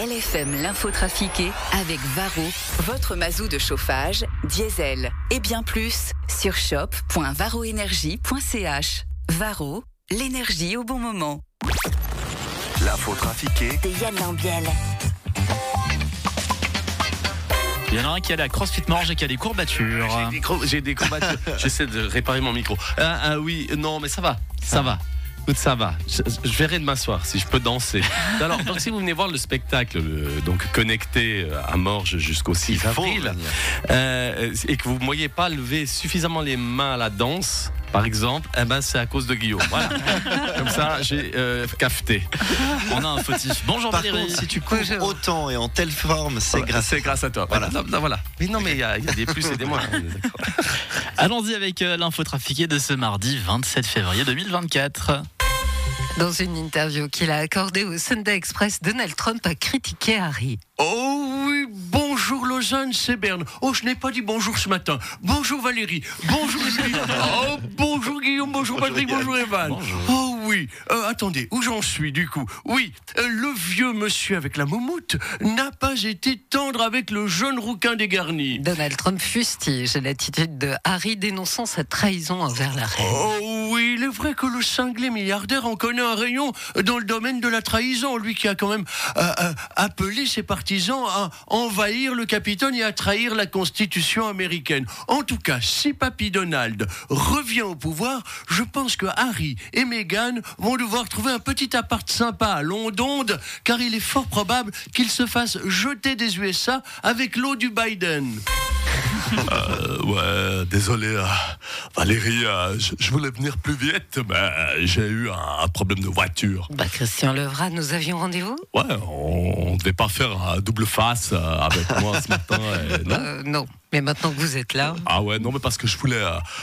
LFM l'info trafiquée avec Varro, votre mazou de chauffage, diesel et bien plus sur shop.varroénergie.ch. Varro, l'énergie au bon moment. L'info trafiquée de Yann Lambiel. Il y en a un qui a la CrossFit Morge et qui a des courbatures. J'ai des, cro- j'ai des courbatures. J'essaie de réparer mon micro. Ah, ah oui, non, mais ça va, ça va. Écoute, ça va. Je, je verrai de m'asseoir si je peux danser. Alors, donc si vous venez voir le spectacle, euh, donc connecté euh, à Morges jusqu'au 6 faut avril, euh, et que vous ne voyez pas lever suffisamment les mains à la danse, par exemple, eh ben c'est à cause de Guillaume. Voilà. Comme ça, j'ai euh, cafeté. On a un fautif. Bonjour Par Valérie. contre, si tu cours autant et en telle forme, c'est Voilà, grâce c'est grâce à toi. Voilà. Voilà. Non, non, voilà. Mais non, mais il y, y a des plus et des moins. Allons-y avec euh, l'info trafiquée de ce mardi 27 février 2024. Dans une interview qu'il a accordée au Sunday Express, Donald Trump a critiqué Harry. Oh oui, bonjour Lausanne, c'est Berne. Oh, je n'ai pas dit bonjour ce matin. Bonjour Valérie. Bonjour. Oh, bonjour Guillaume, bonjour, Patrick, bonjour Evan. Oh oui, euh, attendez, où j'en suis du coup Oui, euh, le vieux monsieur avec la moumoute n'a pas été tendre avec le jeune rouquin dégarni. Donald Trump fustige l'attitude de Harry dénonçant sa trahison envers la reine. Oh oui, il est vrai que le cinglé milliardaire en connaît un rayon dans le domaine de la trahison, lui qui a quand même euh, euh, appelé ses partisans à envahir le Capitole et à trahir la Constitution américaine. En tout cas, si Papy Donald revient au pouvoir, je pense que Harry et Meghan vont devoir trouver un petit appart sympa à Londonde, car il est fort probable qu'ils se fassent jeter des USA avec l'eau du Biden. Euh, ouais, désolé, euh, Valérie, euh, je, je voulais venir plus vite, mais j'ai eu un, problème de voiture. Bah, Christian Levrat, nous avions rendez-vous? Ouais, on, on devait pas faire un double face euh, avec moi ce matin. et non. Euh, Non. Mais maintenant que vous êtes là, Ah ouais, non, mais parce que je voulais,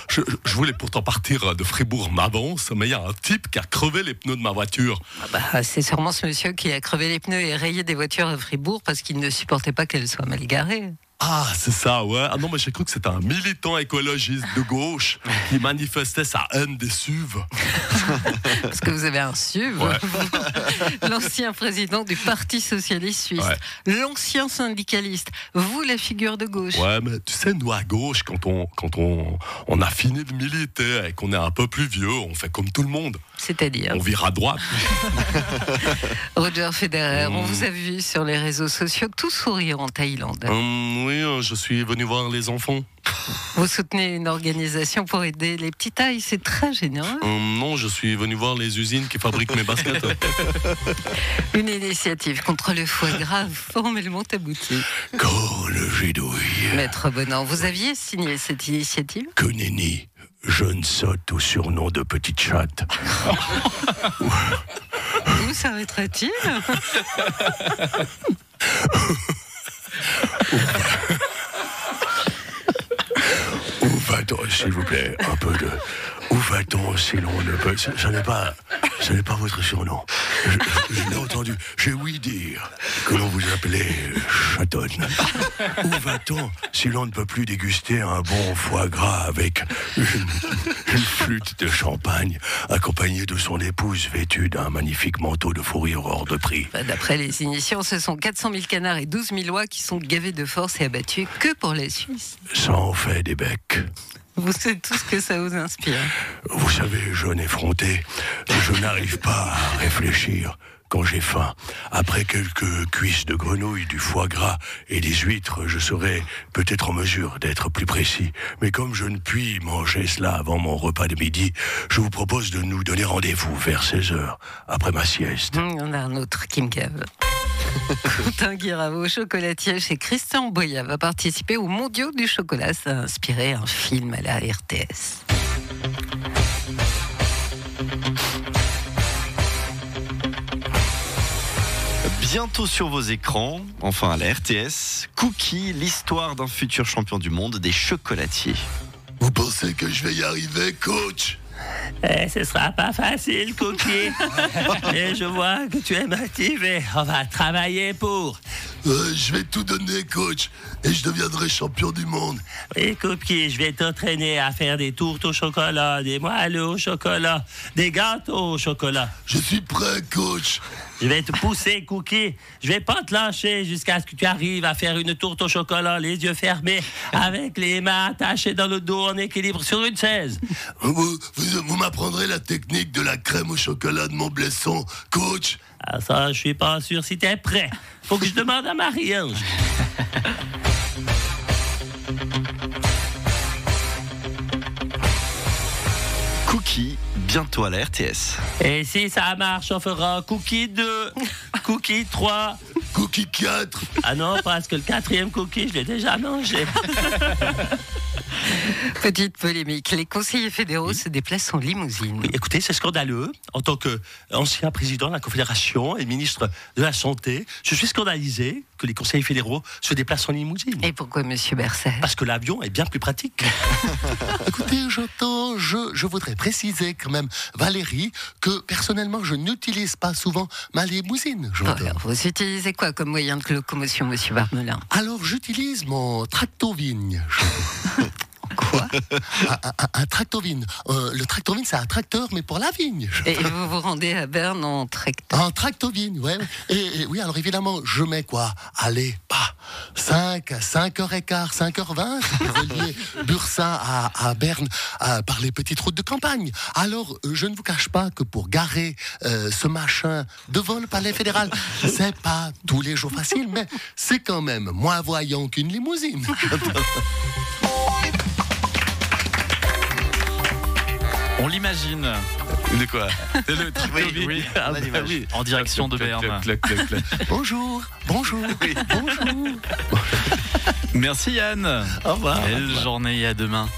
je, je voulais pourtant partir de Fribourg m'avance, mais il y a un type qui a crevé les pneus de ma voiture. bah, c'est sûrement ce monsieur qui a crevé les pneus et rayé des voitures à Fribourg parce qu'il ne supportait pas qu'elles soient mal garées. Ah, c'est ça, ouais. Ah non, mais j'ai cru que c'était un militant écologiste de gauche qui manifestait sa haine des SUV. Parce que vous avez un SUV, Ouais. l'ancien président du Parti Socialiste Suisse, l'ancien syndicaliste, vous la figure de gauche. Ouais, mais tu sais, nous à gauche, quand on, quand on, on a fini de militer et qu'on est un peu plus vieux, on fait comme tout le monde. C'est-à-dire On vire à droite. Roger Federer, on Mm. vous a vu sur les réseaux sociaux tout sourire en Thaïlande. Hum, oui, euh, je suis venu voir les enfants. Vous soutenez une organisation pour aider les petits tailles, c'est très généreux. Hum, non, je suis venu voir les usines qui fabriquent mes baskets. Une initiative contre le foie gras formellement aboutie. Quand le Maître Bonan, vous aviez signé cette initiative? Que nenni, jeune sotte au surnom de petite chatte. Où s'arrêtera-t-il Où va-t-on, s'il vous plaît, un peu de... Où va-t-on si l'on ne peut... Ce n'est pas... Ce n'est pas votre surnom. Je, je- je l'ai entendu. J'ai ouï dire que l'on vous appelait chatonne. Où va-t-on si l'on ne peut plus déguster un bon foie gras avec une, une flûte de champagne accompagnée de son épouse vêtue d'un magnifique manteau de fourrure hors de prix? Bah, D'après les initiants, ce sont 400 000 canards et 12 000 oies qui sont gavés de force et abattus que pour la Suisse. Ça en fait des becs. Vous savez tout ce que ça vous inspire. Vous savez, jeune effronté, je n'arrive pas à réfléchir quand j'ai faim. Après quelques cuisses de grenouille, du foie gras et des huîtres, je serai peut-être en mesure d'être plus précis. Mais comme je ne puis manger cela avant mon repas de midi, je vous propose de nous donner rendez-vous vers 16 heures, après ma sieste. Hum, on a un autre qui me gave. Quentin Guiraveau, chocolatier chez Christian Boya, va participer aux mondiaux du chocolat. Ça a inspiré un film à la RTS. Bientôt sur vos écrans, enfin à la RTS, Cookie, l'histoire d'un futur champion du monde des chocolatiers. Vous pensez que je vais y arriver, coach? Eh, ce sera pas facile, Cookie. Et je vois que tu es motivé. On va travailler pour. Euh, je vais tout donner, coach, et je deviendrai champion du monde. Et Cookie, je vais t'entraîner à faire des tourtes au chocolat, des moelleux au chocolat, des gâteaux au chocolat. Je suis prêt, coach. Je vais te pousser, Cookie. Je vais pas te lâcher jusqu'à ce que tu arrives à faire une tourte au chocolat, les yeux fermés, avec les mains attachées dans le dos en équilibre sur une chaise. Vous, vous- vous m'apprendrez la technique de la crème au chocolat de mon blesson, coach. Ah, ça, je suis pas sûr si t'es prêt. Faut que je demande à Marie-Ange. Cookie, bientôt à la RTS. Et si ça marche, on fera cookie 2, cookie 3. Cookie 4. Ah non, parce que le quatrième cookie, je l'ai déjà mangé. Petite polémique. Les conseillers fédéraux se déplacent en limousine. Oui, écoutez, c'est scandaleux. En tant qu'ancien président de la Confédération et ministre de la Santé, je suis scandalisé que les conseillers fédéraux se déplacent en limousine. Et pourquoi, monsieur Berset? Parce que l'avion est bien plus pratique. Écoutez, j'entends, je, je voudrais préciser quand même, Valérie, que personnellement, je n'utilise pas souvent ma limousine. Alors, Vous utilisez quoi comme moyen de locomotion, monsieur Barmelin? Alors, j'utilise mon tractovigne. Quoi un, un- un tractovine. Euh, le tractovine, c'est un tracteur, mais pour la vigne. Et vous vous rendez à Berne en tracteur Un tractovine, ouais. Et, et oui, alors évidemment, je mets quoi? Allez, pas 5, 5h15, 5h20 pour relier Bursa à, à Berne par les petites routes de campagne. Alors, euh, je ne vous cache pas que pour garer euh, ce machin devant le palais fédéral, c'est pas tous les jours facile, mais c'est quand même moins voyant qu'une limousine. On l'imagine. De quoi Le tractovine. oui, Ah, bah oui. En direction de Berne. clac, clac, bonjour, bonjour, bonjour. Merci Yann. Au revoir. Belle journée et à demain.